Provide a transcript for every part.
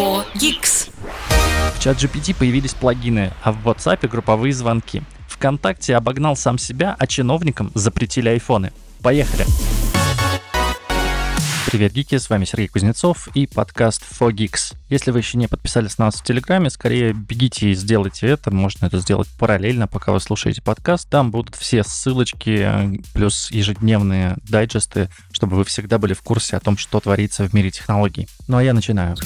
For Geeks. В чат GPT появились плагины, а в WhatsApp групповые звонки. ВКонтакте обогнал сам себя, а чиновникам запретили айфоны. Поехали! Привет, гики, с вами Сергей Кузнецов и подкаст Fogix. Если вы еще не подписались на нас в Телеграме, скорее бегите и сделайте это. Можно это сделать параллельно, пока вы слушаете подкаст. Там будут все ссылочки, плюс ежедневные дайджесты, чтобы вы всегда были в курсе о том, что творится в мире технологий. Ну а я начинаю.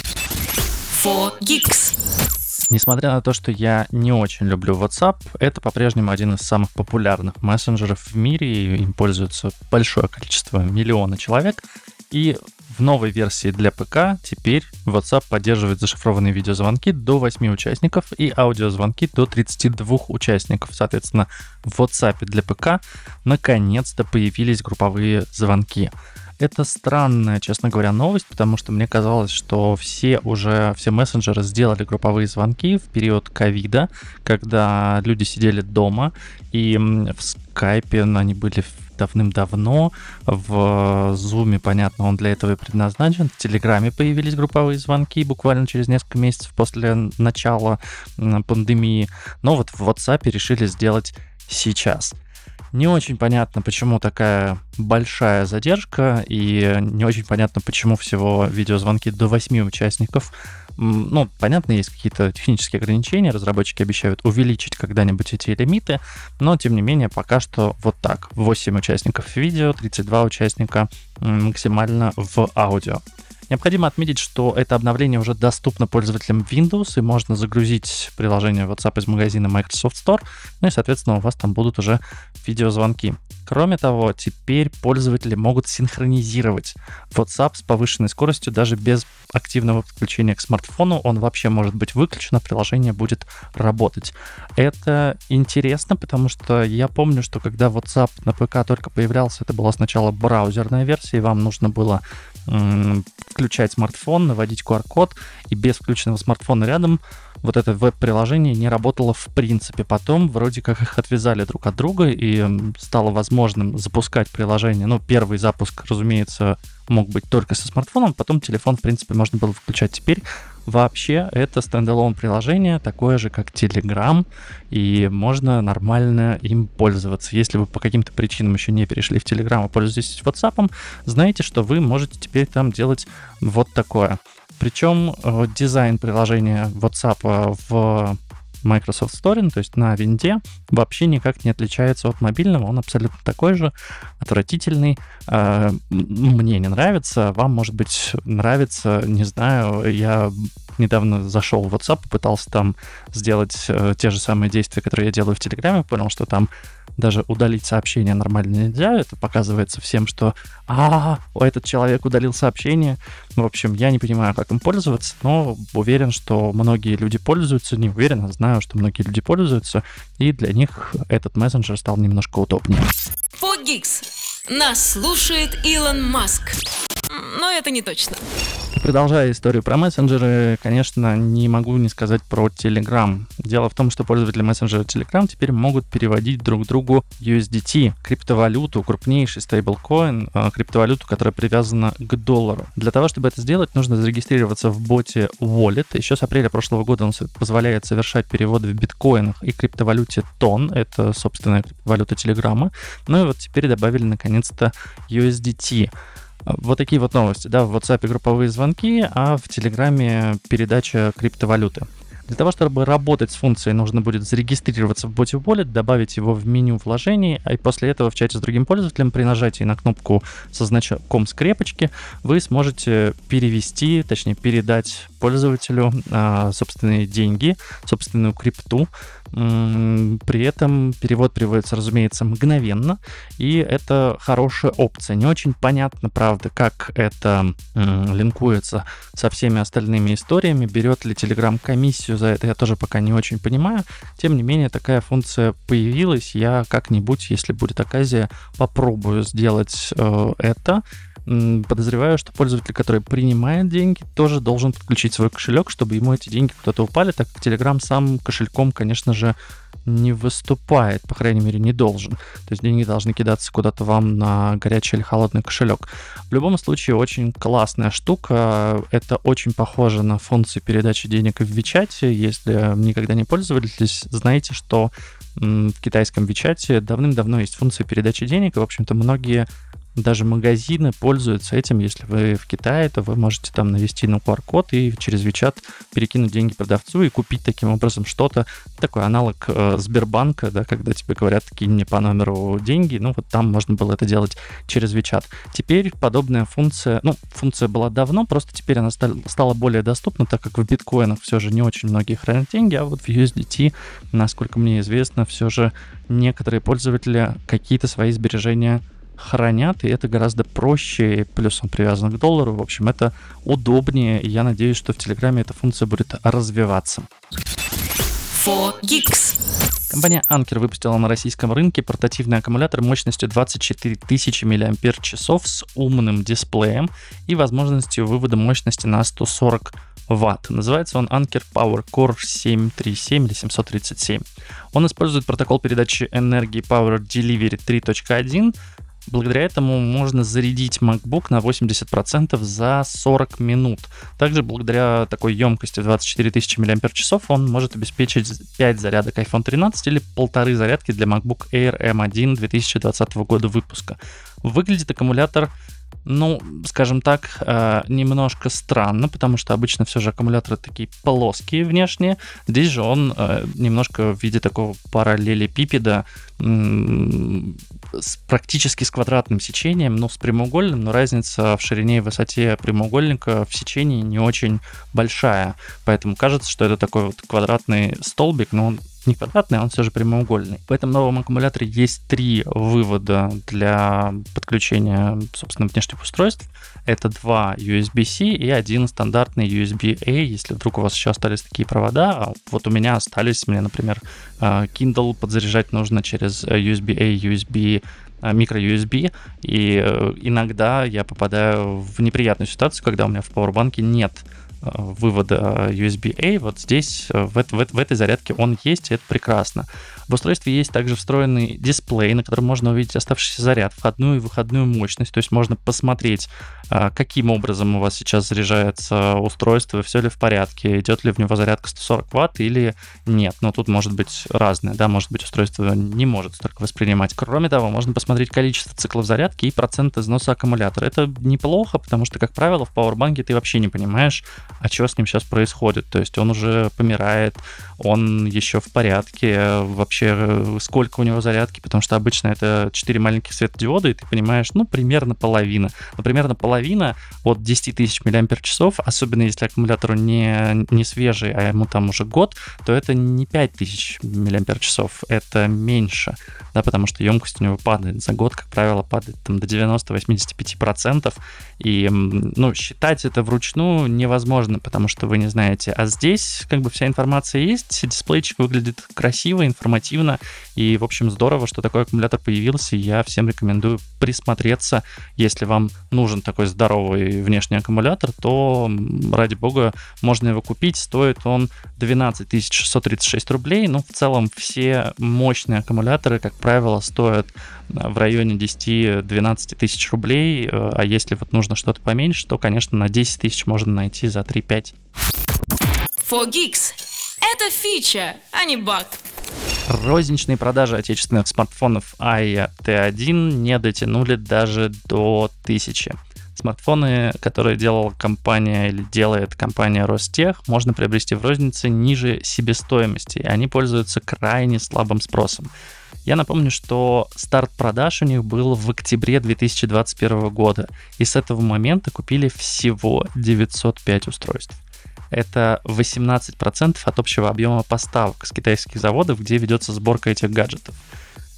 For Geeks. Несмотря на то, что я не очень люблю WhatsApp, это по-прежнему один из самых популярных мессенджеров в мире, и им пользуется большое количество, миллиона человек. И в новой версии для ПК теперь WhatsApp поддерживает зашифрованные видеозвонки до 8 участников и аудиозвонки до 32 участников. Соответственно, в WhatsApp для ПК наконец-то появились групповые звонки. Это странная, честно говоря, новость, потому что мне казалось, что все уже, все мессенджеры сделали групповые звонки в период ковида, когда люди сидели дома, и в скайпе они были давным-давно. В Zoom, понятно, он для этого и предназначен. В Телеграме появились групповые звонки буквально через несколько месяцев после начала пандемии. Но вот в WhatsApp решили сделать сейчас. Не очень понятно, почему такая большая задержка, и не очень понятно, почему всего видеозвонки до 8 участников. Ну, понятно, есть какие-то технические ограничения, разработчики обещают увеличить когда-нибудь эти лимиты, но, тем не менее, пока что вот так. 8 участников видео, 32 участника максимально в аудио. Необходимо отметить, что это обновление уже доступно пользователям Windows, и можно загрузить приложение WhatsApp из магазина Microsoft Store, ну и, соответственно, у вас там будут уже видеозвонки. Кроме того, теперь пользователи могут синхронизировать WhatsApp с повышенной скоростью даже без активного подключения к смартфону. Он вообще может быть выключен, а приложение будет работать. Это интересно, потому что я помню, что когда WhatsApp на ПК только появлялся, это была сначала браузерная версия, и вам нужно было включать смартфон, наводить QR-код, и без включенного смартфона рядом вот это веб-приложение не работало в принципе. Потом вроде как их отвязали друг от друга, и стало возможным запускать приложение. Ну, первый запуск, разумеется, мог быть только со смартфоном, потом телефон, в принципе, можно было включать. Теперь вообще это стендалон приложение, такое же, как Telegram, и можно нормально им пользоваться. Если вы по каким-то причинам еще не перешли в Telegram, а пользуетесь WhatsApp, знаете, что вы можете теперь там делать вот такое. Причем э, дизайн приложения WhatsApp э, в Microsoft Store, ну, то есть на винде, вообще никак не отличается от мобильного. Он абсолютно такой же, отвратительный. Э, мне не нравится, вам, может быть, нравится, не знаю. Я недавно зашел в WhatsApp, пытался там сделать те же самые действия, которые я делаю в Телеграме, понял, что там даже удалить сообщение нормально нельзя. Это показывается всем, что а, этот человек удалил сообщение. В общем, я не понимаю, как им пользоваться, но уверен, что многие люди пользуются. Не уверен, а знаю, что многие люди пользуются, и для них этот мессенджер стал немножко удобнее. Фогикс. Нас слушает Илон Маск. Но это не точно. Продолжая историю про мессенджеры, конечно, не могу не сказать про Telegram. Дело в том, что пользователи мессенджера Telegram теперь могут переводить друг другу USDT, криптовалюту, крупнейший стейблкоин, а, криптовалюту, которая привязана к доллару. Для того, чтобы это сделать, нужно зарегистрироваться в боте Wallet. Еще с апреля прошлого года он позволяет совершать переводы в биткоинах и криптовалюте TON, это собственная криптовалюта Телеграма. Ну и вот теперь добавили наконец-то USDT. Вот такие вот новости, да, в WhatsApp групповые звонки, а в Телеграме передача криптовалюты. Для того, чтобы работать с функцией, нужно будет зарегистрироваться в боте Wallet, добавить его в меню вложений, а и после этого в чате с другим пользователем при нажатии на кнопку со значком скрепочки вы сможете перевести, точнее передать пользователю а, собственные деньги, собственную крипту. При этом перевод приводится, разумеется, мгновенно, и это хорошая опция. Не очень понятно, правда, как это линкуется со всеми остальными историями, берет ли Telegram комиссию за это я тоже пока не очень понимаю. Тем не менее, такая функция появилась. Я как-нибудь, если будет оказия, попробую сделать э, это. Подозреваю, что пользователь, который принимает деньги, тоже должен подключить свой кошелек, чтобы ему эти деньги куда-то упали, так как Telegram сам кошельком, конечно же, не выступает, по крайней мере, не должен. То есть деньги должны кидаться куда-то вам на горячий или холодный кошелек. В любом случае, очень классная штука. Это очень похоже на функцию передачи денег в Вичате. Если никогда не пользовались, знаете, что в китайском Вичате давным-давно есть функция передачи денег, и, в общем-то, многие даже магазины пользуются этим. Если вы в Китае, то вы можете там навести на QR-код и через WeChat перекинуть деньги продавцу и купить таким образом что-то. Такой аналог э, Сбербанка, да, когда тебе говорят, кинь мне по номеру деньги. Ну, вот там можно было это делать через WeChat. Теперь подобная функция, ну, функция была давно, просто теперь она стала более доступна, так как в биткоинах все же не очень многие хранят деньги, а вот в USDT, насколько мне известно, все же некоторые пользователи какие-то свои сбережения хранят, и это гораздо проще, плюс он привязан к доллару, в общем, это удобнее, и я надеюсь, что в Телеграме эта функция будет развиваться. 4Geeks. Компания Anker выпустила на российском рынке портативный аккумулятор мощностью 24 тысячи мАч с умным дисплеем и возможностью вывода мощности на 140 Вт. Называется он Anker Power Core 737 или 737. Он использует протокол передачи энергии Power Delivery 3.1, Благодаря этому можно зарядить MacBook на 80% за 40 минут. Также благодаря такой емкости 24 тысячи мАч он может обеспечить 5 зарядок iPhone 13 или полторы зарядки для MacBook Air M1 2020 года выпуска. Выглядит аккумулятор ну, скажем так, э, немножко странно, потому что обычно все же аккумуляторы такие плоские внешние. Здесь же он э, немножко в виде такого параллелепипеда с, практически с квадратным сечением, но с прямоугольным, но разница в ширине и высоте прямоугольника в сечении не очень большая. Поэтому кажется, что это такой вот квадратный столбик, но он не квадратный, он все же прямоугольный. В этом новом аккумуляторе есть три вывода для подключения, собственно, внешних устройств. Это два USB-C и один стандартный USB-A, если вдруг у вас еще остались такие провода. А вот у меня остались, мне, например, а, Kindle подзаряжать нужно через USB-A, USB микро-USB, и э, иногда я попадаю в неприятную ситуацию, когда у меня в пауэрбанке нет Э, вывода USB-A, вот здесь, э, в, в, в этой зарядке он есть, и это прекрасно. В устройстве есть также встроенный дисплей, на котором можно увидеть оставшийся заряд, входную и выходную мощность, то есть можно посмотреть, а, каким образом у вас сейчас заряжается устройство, все ли в порядке, идет ли в него зарядка 140 Вт или нет. Но тут может быть разное, да, может быть устройство не может столько воспринимать. Кроме того, можно посмотреть количество циклов зарядки и процент износа аккумулятора. Это неплохо, потому что, как правило, в пауэрбанке ты вообще не понимаешь, а что с ним сейчас происходит. То есть он уже помирает, он еще в порядке, вообще э, сколько у него зарядки, потому что обычно это 4 маленьких светодиода, и ты понимаешь, ну, примерно половина. Ну, примерно половина от 10 тысяч мАч, особенно если аккумулятор не, не свежий, а ему там уже год, то это не 5 тысяч мАч, это меньше, да, потому что емкость у него падает. За год, как правило, падает там до 90-85%, и, ну, считать это вручную невозможно, потому что вы не знаете. А здесь как бы вся информация есть, дисплейчик выглядит красиво, информативно, и, в общем, здорово, что такой аккумулятор появился. Я всем рекомендую присмотреться. Если вам нужен такой здоровый внешний аккумулятор, то, ради бога, можно его купить. Стоит он 12 636 рублей. Ну, в целом, все мощные аккумуляторы, как правило, стоят э, в районе 10-12 тысяч рублей. Э, а если вот нужно что-то поменьше, то, конечно, на 10 тысяч можно найти за 3-5. 4Geeks. Это фича, а не баг. Розничные продажи отечественных смартфонов AIA T1 не дотянули даже до 1000. Смартфоны, которые делала компания или делает компания Ростех, можно приобрести в рознице ниже себестоимости, и они пользуются крайне слабым спросом. Я напомню, что старт продаж у них был в октябре 2021 года, и с этого момента купили всего 905 устройств это 18% от общего объема поставок с китайских заводов, где ведется сборка этих гаджетов.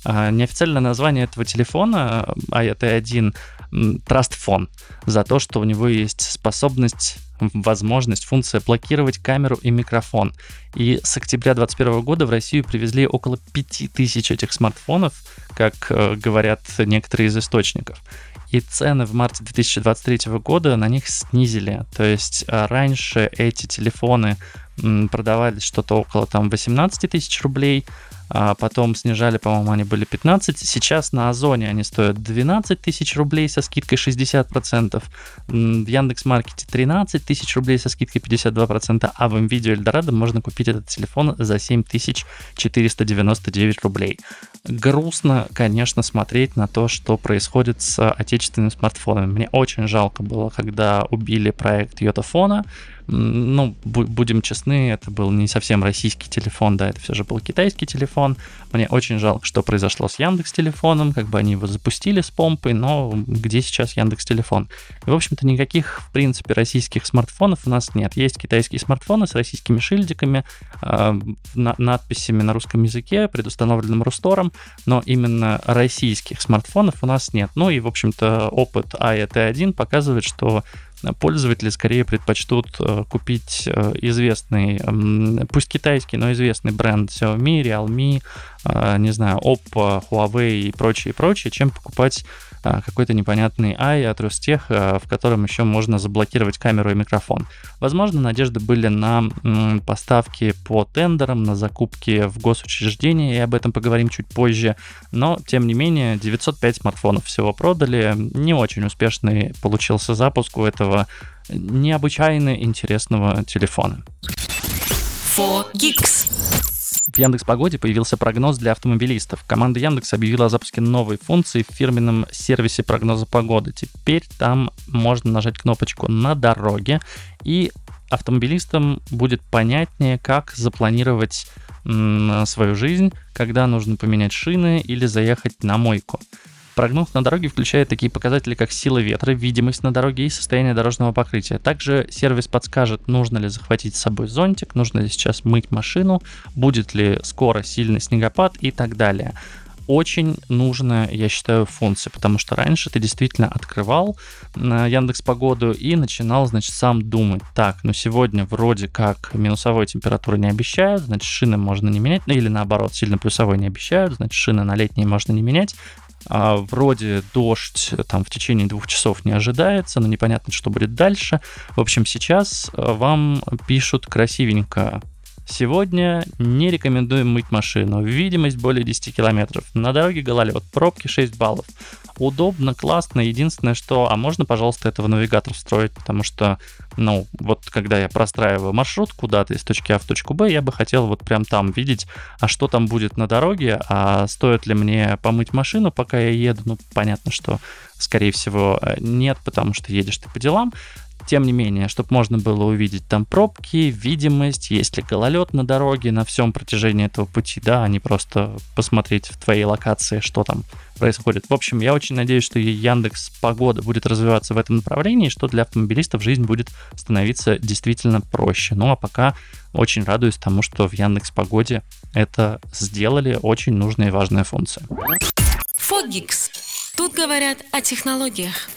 А, неофициальное название этого телефона, а это один Trust Phone, за то, что у него есть способность возможность, функция блокировать камеру и микрофон. И с октября 2021 года в Россию привезли около 5000 этих смартфонов, как э, говорят некоторые из источников и цены в марте 2023 года на них снизили. То есть а, раньше эти телефоны продавались что-то около там 18 тысяч рублей, а потом снижали, по-моему, они были 15, сейчас на Озоне они стоят 12 тысяч рублей со скидкой 60%, в Яндекс.Маркете 13 тысяч рублей со скидкой 52%, а в МВидео Эльдорадо можно купить этот телефон за 7499 рублей. Грустно, конечно, смотреть на то, что происходит с отечественными смартфонами. Мне очень жалко было, когда убили проект Йотафона, ну, будем честны, это был не совсем российский телефон, да, это все же был китайский телефон. Мне очень жалко, что произошло с Яндекс телефоном, как бы они его запустили с помпой, но где сейчас Яндекс телефон? В общем-то, никаких, в принципе, российских смартфонов у нас нет. Есть китайские смартфоны с российскими шильдиками, э, на надписями на русском языке, предустановленным Рустором, но именно российских смартфонов у нас нет. Ну и, в общем-то, опыт AET1 показывает, что пользователи скорее предпочтут э, купить э, известный, пусть китайский, но известный бренд Xiaomi, Realme, э, не знаю, Oppo, Huawei и прочее, прочее, чем покупать какой-то непонятный AI от Ростех, а, в котором еще можно заблокировать камеру и микрофон. Возможно, надежды были на поставки по тендерам, на закупки в госучреждения, и об этом поговорим чуть позже. Но, тем не менее, 905 смартфонов всего продали. Не очень успешный получился запуск у этого необычайно интересного телефона. 4Geeks. В Яндекс Погоде появился прогноз для автомобилистов. Команда Яндекс объявила о запуске новой функции в фирменном сервисе прогноза погоды. Теперь там можно нажать кнопочку «На дороге», и автомобилистам будет понятнее, как запланировать свою жизнь, когда нужно поменять шины или заехать на мойку. Прогноз на дороге включает такие показатели, как сила ветра, видимость на дороге и состояние дорожного покрытия. Также сервис подскажет, нужно ли захватить с собой зонтик, нужно ли сейчас мыть машину, будет ли скоро сильный снегопад и так далее. Очень нужная, я считаю, функция, потому что раньше ты действительно открывал на Яндекс Погоду и начинал, значит, сам думать, так, ну сегодня вроде как минусовой температуры не обещают, значит, шины можно не менять, ну или наоборот, сильно плюсовой не обещают, значит, шины на летние можно не менять, а, вроде дождь там в течение двух часов не ожидается, но непонятно, что будет дальше. В общем, сейчас а, вам пишут красивенько. Сегодня не рекомендуем мыть машину. Видимость более 10 километров. На дороге гололед. Пробки 6 баллов удобно, классно. Единственное, что, а можно, пожалуйста, этого навигатор встроить, потому что, ну, вот когда я простраиваю маршрут куда-то из точки А в точку Б, я бы хотел вот прям там видеть, а что там будет на дороге, а стоит ли мне помыть машину, пока я еду. Ну, понятно, что, скорее всего, э, нет, потому что едешь ты по делам. Тем не менее, чтобы можно было увидеть там пробки, видимость, есть ли гололед на дороге на всем протяжении этого пути, да, а не просто посмотреть в твоей локации, что там происходит. В общем, я очень надеюсь, что Яндекс Погода будет развиваться в этом направлении, что для автомобилистов жизнь будет становиться действительно проще. Ну а пока очень радуюсь тому, что в Яндекс Погоде это сделали, очень нужная и важная функция. Фогикс. Тут говорят о технологиях.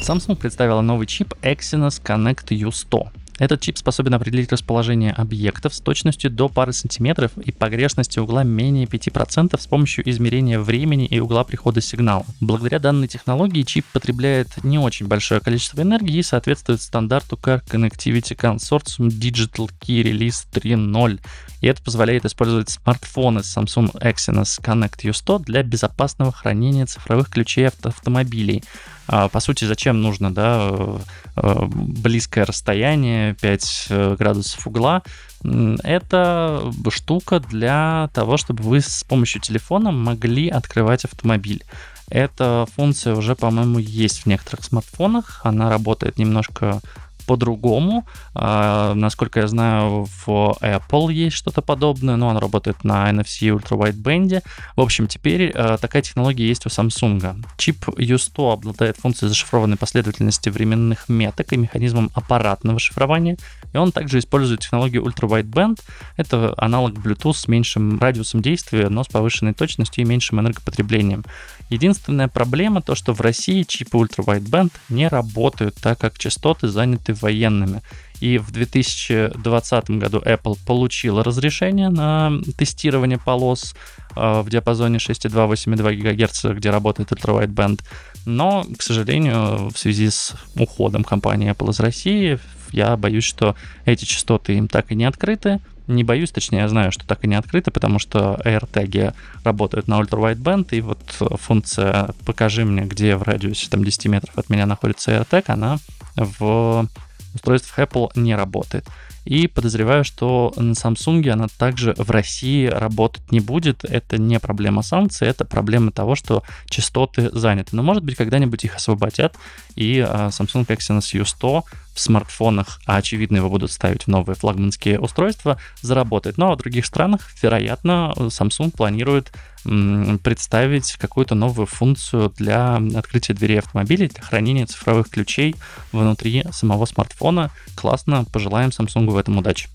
Samsung представила новый чип Exynos Connect U100. Этот чип способен определить расположение объектов с точностью до пары сантиметров и погрешности угла менее 5% с помощью измерения времени и угла прихода сигнала. Благодаря данной технологии чип потребляет не очень большое количество энергии и соответствует стандарту Car Connectivity Consortium Digital Key Release 3.0. И это позволяет использовать смартфоны Samsung Exynos Connect U100 для безопасного хранения цифровых ключей автомобилей. А, по сути, зачем нужно, да, э, э, близкое расстояние, 5 э, градусов угла, это штука для того, чтобы вы с помощью телефона могли открывать автомобиль. Эта функция уже, по-моему, есть в некоторых смартфонах. Она работает немножко по-другому. А, насколько я знаю, в Apple есть что-то подобное, но он работает на NFC Ultra Wideband. В общем, теперь а, такая технология есть у Samsung. Чип U100 обладает функцией зашифрованной последовательности временных меток и механизмом аппаратного шифрования. И он также использует технологию Ultra Wideband. Это аналог Bluetooth с меньшим радиусом действия, но с повышенной точностью и меньшим энергопотреблением. Единственная проблема то, что в России чипы Wideband не работают, так как частоты заняты военными. И в 2020 году Apple получила разрешение на тестирование полос э, в диапазоне 6,2-8,2 ГГц, где работает Wideband. Но, к сожалению, в связи с уходом компании Apple из России, я боюсь, что эти частоты им так и не открыты, не боюсь, точнее, я знаю, что так и не открыто, потому что AirTag работают на ультра-wideband, и вот функция «покажи мне, где в радиусе там, 10 метров от меня находится AirTag», она в устройствах Apple не работает. И подозреваю, что на Samsung она также в России работать не будет. Это не проблема санкций, это проблема того, что частоты заняты. Но может быть когда-нибудь их освободят, и а, Samsung Exynos U100 в смартфонах, а очевидно его будут ставить в новые флагманские устройства, заработает. Но в других странах, вероятно, Samsung планирует представить какую-то новую функцию для открытия дверей автомобилей, для хранения цифровых ключей внутри самого смартфона. Классно, пожелаем Samsung в этом удачи.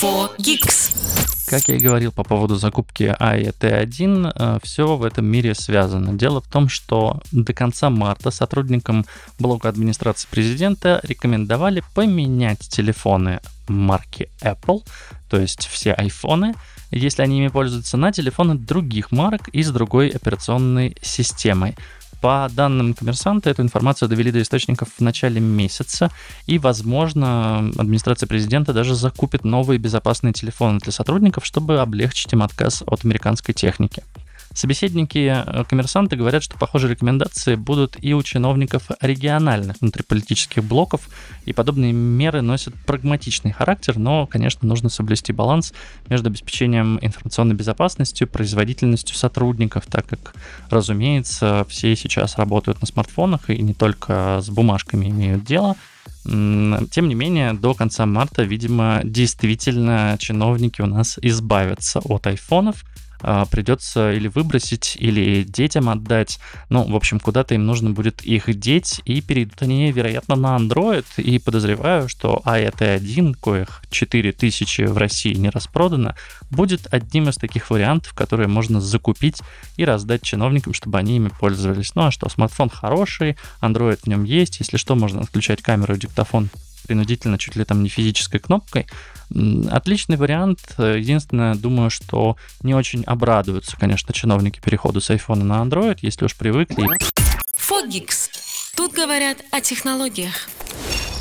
4Geeks. Как я и говорил по поводу закупки AE T1, э, все в этом мире связано. Дело в том, что до конца марта сотрудникам блока администрации президента рекомендовали поменять телефоны марки Apple, то есть все айфоны, если они ими пользуются, на телефоны других марок и с другой операционной системой. По данным коммерсанта, эту информацию довели до источников в начале месяца, и, возможно, администрация президента даже закупит новые безопасные телефоны для сотрудников, чтобы облегчить им отказ от американской техники. Собеседники э, коммерсанты говорят, что похожие рекомендации будут и у чиновников региональных внутриполитических блоков, и подобные меры носят прагматичный характер, но, конечно, нужно соблюсти баланс между обеспечением информационной безопасностью, производительностью сотрудников, так как, разумеется, все сейчас работают на смартфонах и не только с бумажками имеют дело, тем не менее, до конца марта, видимо, действительно чиновники у нас избавятся от айфонов, придется или выбросить, или детям отдать. Ну, в общем, куда-то им нужно будет их деть, и перейдут они, вероятно, на Android. И подозреваю, что AET1, коих 4000 в России не распродано, будет одним из таких вариантов, которые можно закупить и раздать чиновникам, чтобы они ими пользовались. Ну а что, смартфон хороший, Android в нем есть, если что, можно отключать камеру и диктофон принудительно, чуть ли там не физической кнопкой. Отличный вариант. Единственное, думаю, что не очень обрадуются, конечно, чиновники переходу с iPhone на Android, если уж привыкли. Фогикс. Тут говорят о технологиях.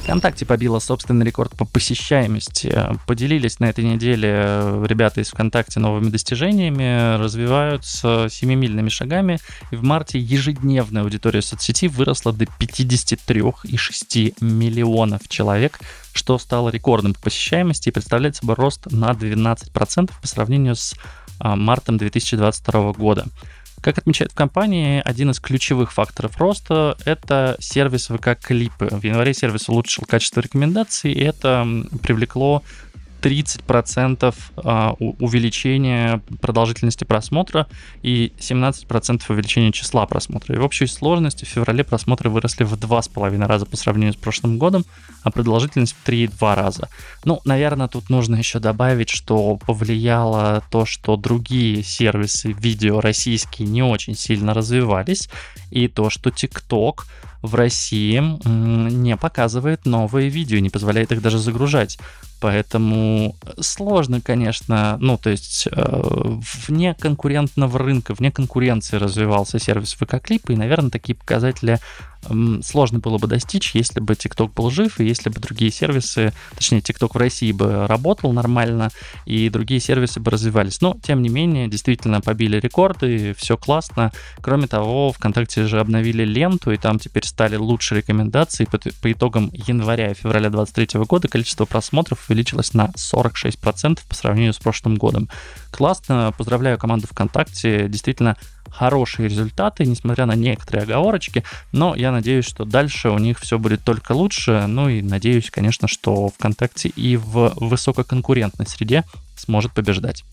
ВКонтакте побила собственный рекорд по посещаемости. Поделились на этой неделе э, ребята из ВКонтакте новыми достижениями, развиваются семимильными шагами. И в марте ежедневная аудитория соцсети выросла до 53,6 миллионов человек, что стало рекордом по посещаемости и представляет собой рост на 12% по сравнению с а, мартом 2022 года. Как отмечают в компании, один из ключевых факторов роста — это сервис ВК Клипы. В январе сервис улучшил качество рекомендаций, и это привлекло 30% а, увеличения продолжительности просмотра и 17% увеличения числа просмотра. И в общей сложности в феврале просмотры выросли в 2,5 раза по сравнению с прошлым годом, а продолжительность в 3,2 раза. Ну, наверное, тут нужно еще добавить, что повлияло то, что другие сервисы видео российские не очень сильно развивались, и то, что TikTok в России не показывает новые видео, не позволяет их даже загружать. Поэтому сложно, конечно, ну, то есть э, вне конкурентного рынка, вне конкуренции развивался сервис ВК Клип, и, наверное, такие показатели сложно было бы достичь, если бы TikTok был жив, и если бы другие сервисы, точнее, TikTok в России бы работал нормально, и другие сервисы бы развивались. Но, тем не менее, действительно побили рекорды, все классно. Кроме того, ВКонтакте же обновили ленту, и там теперь стали лучше рекомендации. По, по итогам января и февраля 2023 года количество просмотров увеличилось на 46% по сравнению с прошлым годом. Классно, поздравляю команду ВКонтакте, действительно хорошие результаты, несмотря на некоторые оговорочки, но я надеюсь, что дальше у них все будет только лучше, ну и надеюсь, конечно, что ВКонтакте и в высококонкурентной среде сможет побеждать.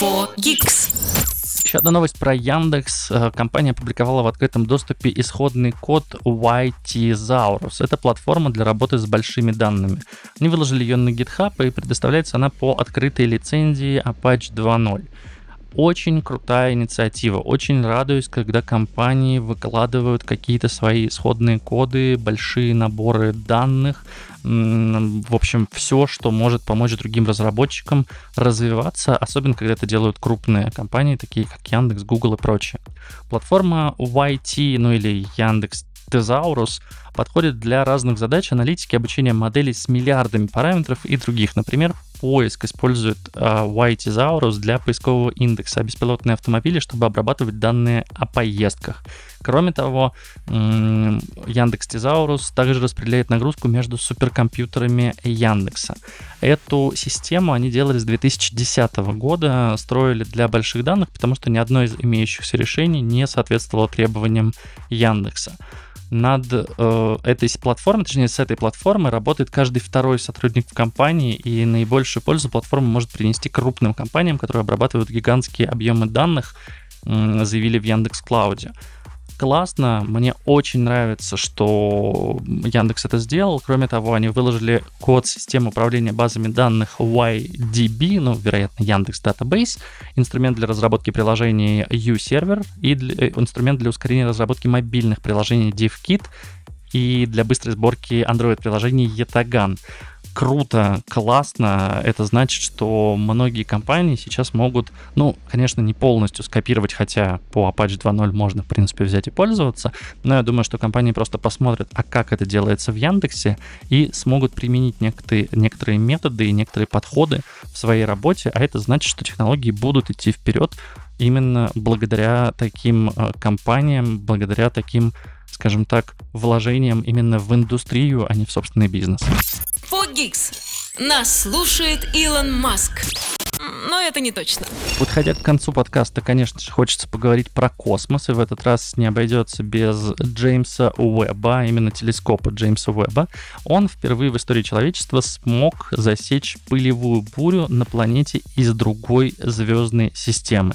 4Geeks. Еще одна новость про Яндекс. Э, компания опубликовала в открытом доступе исходный код YT-Zaurus. Это платформа для работы с большими данными. Они выложили ее на GitHub и предоставляется она по открытой лицензии Apache 2.0 очень крутая инициатива. Очень радуюсь, когда компании выкладывают какие-то свои исходные коды, большие наборы данных, в общем, все, что может помочь другим разработчикам развиваться, особенно когда это делают крупные компании, такие как Яндекс, Google и прочее. Платформа YT, ну или Яндекс Thesaurus подходит для разных задач аналитики обучения моделей с миллиардами параметров и других. Например, поиск использует Y-Thesaurus для поискового индекса, а беспилотные автомобили, чтобы обрабатывать данные о поездках. Кроме того, Яндекс Тезаурус также распределяет нагрузку между суперкомпьютерами Яндекса. Эту систему они делали с 2010 года, строили для больших данных, потому что ни одно из имеющихся решений не соответствовало требованиям Яндекса над э, этой платформой, точнее, с этой платформой работает каждый второй сотрудник в компании, и наибольшую пользу платформа может принести крупным компаниям, которые обрабатывают гигантские объемы данных, э, заявили в Яндекс Клауде классно. Мне очень нравится, что Яндекс это сделал. Кроме того, они выложили код системы управления базами данных YDB, ну, вероятно, Яндекс Database, инструмент для разработки приложений U-сервер и для, э, инструмент для ускорения разработки мобильных приложений DevKit и для быстрой сборки Android-приложений Yetagan круто, классно. Это значит, что многие компании сейчас могут, ну, конечно, не полностью скопировать, хотя по Apache 2.0 можно, в принципе, взять и пользоваться, но я думаю, что компании просто посмотрят, а как это делается в Яндексе, и смогут применить некоторые, некоторые методы и некоторые подходы в своей работе, а это значит, что технологии будут идти вперед именно благодаря таким э, компаниям, благодаря таким скажем так, вложением именно в индустрию, а не в собственный бизнес. Фогикс. Нас слушает Илон Маск. Но это не точно. Подходя к концу подкаста, конечно же, хочется поговорить про космос, и в этот раз не обойдется без Джеймса Уэбба, именно телескопа Джеймса Уэбба. Он впервые в истории человечества смог засечь пылевую бурю на планете из другой звездной системы.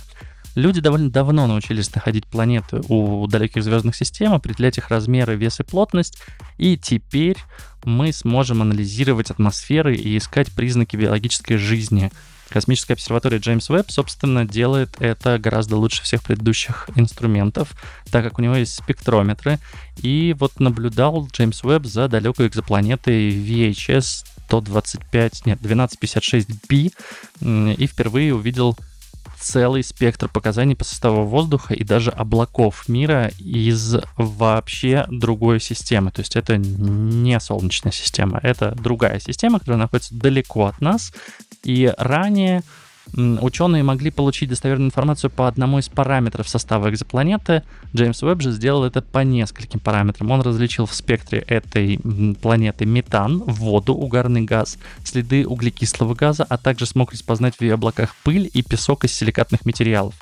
Люди довольно давно научились находить планеты у далеких звездных систем, определять их размеры, вес и плотность, и теперь мы сможем анализировать атмосферы и искать признаки биологической жизни. Космическая обсерватория Джеймс Уэбб, собственно, делает это гораздо лучше всех предыдущих инструментов, так как у него есть спектрометры. И вот наблюдал Джеймс Уэбб за далекой экзопланетой VHS 125, нет, 1256b, и впервые увидел целый спектр показаний по составу воздуха и даже облаков мира из вообще другой системы. То есть это не Солнечная система, это другая система, которая находится далеко от нас. И ранее ученые могли получить достоверную информацию по одному из параметров состава экзопланеты. Джеймс Уэбб же сделал это по нескольким параметрам. Он различил в спектре этой планеты метан, воду, угарный газ, следы углекислого газа, а также смог распознать в ее облаках пыль и песок из силикатных материалов.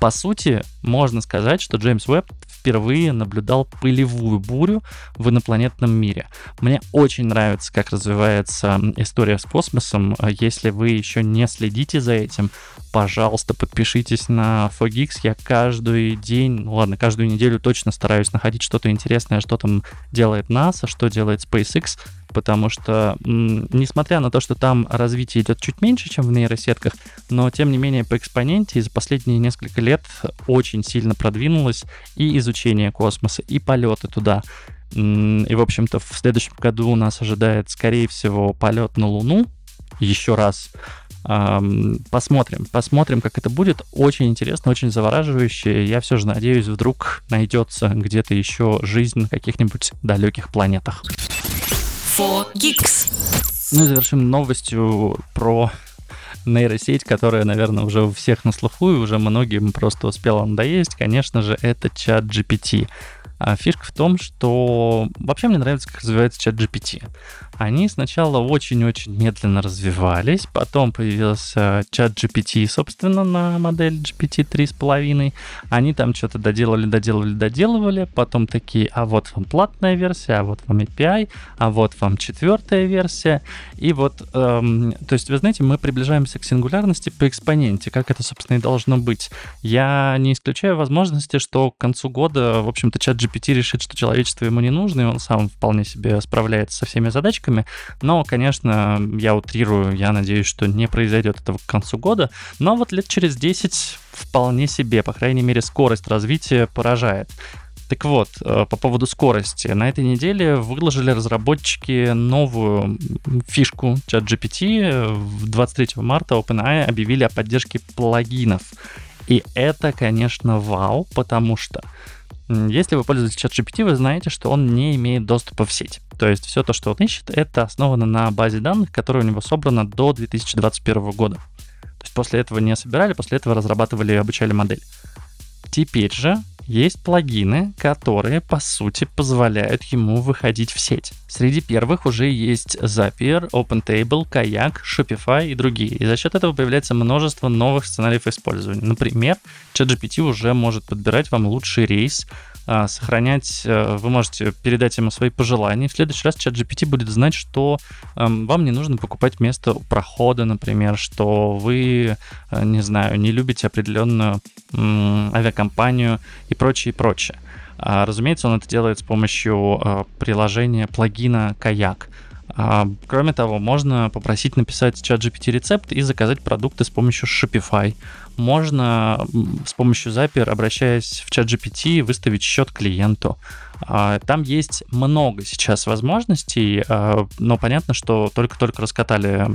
По сути, можно сказать, что Джеймс Уэбб впервые наблюдал пылевую бурю в инопланетном мире. Мне очень нравится, как развивается история с космосом. Если вы еще не следите за этим, пожалуйста, подпишитесь на Fogix. Я каждый день, ну ладно, каждую неделю точно стараюсь находить что-то интересное, что там делает NASA, что делает SpaceX, потому что, несмотря на то, что там развитие идет чуть меньше, чем в нейросетках, но тем не менее по экспоненте за последние несколько лет очень сильно продвинулось и изучение космоса, и полеты туда. И, в общем-то, в следующем году у нас ожидает, скорее всего, полет на Луну еще раз. Посмотрим, посмотрим, как это будет. Очень интересно, очень завораживающе. Я все же надеюсь, вдруг найдется где-то еще жизнь на каких-нибудь далеких планетах. For. Ну и завершим новостью про нейросеть, которая, наверное, уже у всех на слуху и уже многим просто успела надоесть. Конечно же, это чат GPT. А фишка в том, что вообще мне нравится, как развивается чат GPT. Они сначала очень-очень медленно развивались, потом появился чат GPT, собственно, на модель GPT 3.5. Они там что-то доделали, доделали, доделывали, потом такие, а вот вам платная версия, а вот вам API, а вот вам четвертая версия. И вот, эм, то есть, вы знаете, мы приближаемся к сингулярности по экспоненте, как это, собственно, и должно быть. Я не исключаю возможности, что к концу года, в общем-то, чат GPT решит, что человечество ему не нужно, и он сам вполне себе справляется со всеми разработчиками. Но, конечно, я утрирую, я надеюсь, что не произойдет этого к концу года. Но вот лет через 10 вполне себе, по крайней мере, скорость развития поражает. Так вот, э, по поводу скорости. На этой неделе выложили разработчики новую фишку ChatGPT. 23 марта OpenAI объявили о поддержке плагинов. И это, конечно, вау, потому что Если вы пользуетесь чат GPT, вы знаете, что он не имеет доступа в сеть. То есть все то, что он ищет, это основано на базе данных, которая у него собрана до 2021 года. То есть после этого не собирали, после этого разрабатывали и обучали модель. Теперь же есть плагины, которые, по сути, позволяют ему выходить в сеть. Среди первых уже есть Zapier, OpenTable, Kayak, Shopify и другие. И за счет этого появляется множество новых сценариев использования. Например, ChatGPT уже может подбирать вам лучший рейс, сохранять, э, вы можете передать ему свои пожелания. В следующий раз чат GPT будет знать, что эм, вам не нужно покупать место у прохода, например, что вы, э, не знаю, не любите определенную авиакомпанию и прочее, и прочее. А, разумеется, он это делает с помощью э, приложения плагина Kayak. А, кроме того, можно попросить написать чат GPT рецепт и заказать продукты с помощью Shopify можно с помощью Zapier, обращаясь в чат GPT, выставить счет клиенту. А, там есть много сейчас возможностей, а, но понятно, что только-только раскатали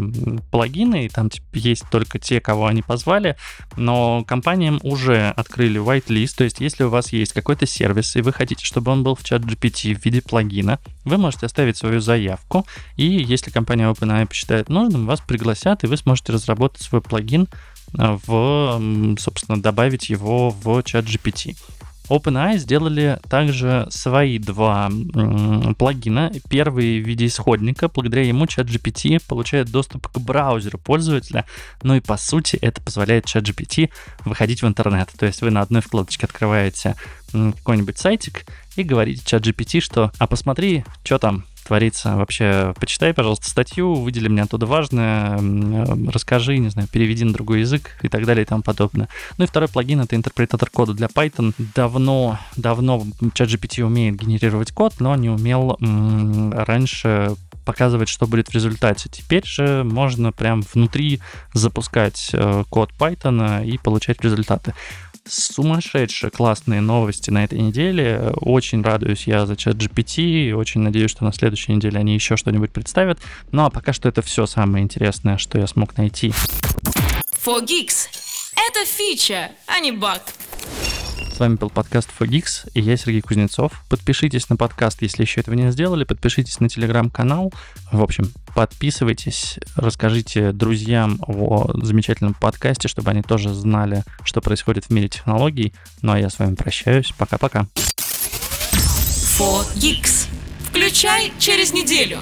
плагины, и там есть только те, кого они позвали, но компаниям уже открыли whitelist, то есть если у вас есть какой-то сервис, и вы хотите, чтобы он был в чат GPT в виде плагина, вы можете оставить свою заявку, и если компания OpenAI посчитает нужным, вас пригласят, и вы сможете разработать свой плагин в, собственно, добавить его в чат GPT. OpenAI сделали также свои два плагина. Первый в виде исходника. Благодаря ему ChatGPT получает доступ к браузеру пользователя. Ну и по сути это позволяет ChatGPT выходить в интернет. То есть вы на одной вкладочке открываете какой-нибудь сайтик и говорите ChatGPT, что «А посмотри, что там, творится. Вообще, почитай, пожалуйста, статью, выдели мне оттуда важное, расскажи, не знаю, переведи на другой язык и так далее и тому подобное. Ну и второй плагин — это интерпретатор кода для Python. Давно, давно ChatGPT умеет генерировать код, но не умел м- раньше показывать, что будет в результате. Теперь же можно прям внутри запускать э, код Python и получать результаты сумасшедшие классные новости на этой неделе. Очень радуюсь я за чат GPT, очень надеюсь, что на следующей неделе они еще что-нибудь представят. Ну а пока что это все самое интересное, что я смог найти. For Geeks. Это фича, а не баг. С вами был подкаст Fogix, и я Сергей Кузнецов. Подпишитесь на подкаст, если еще этого не сделали. Подпишитесь на телеграм-канал. В общем, подписывайтесь, расскажите друзьям о замечательном подкасте, чтобы они тоже знали, что происходит в мире технологий. Ну а я с вами прощаюсь. Пока-пока. Fogix. Включай через неделю.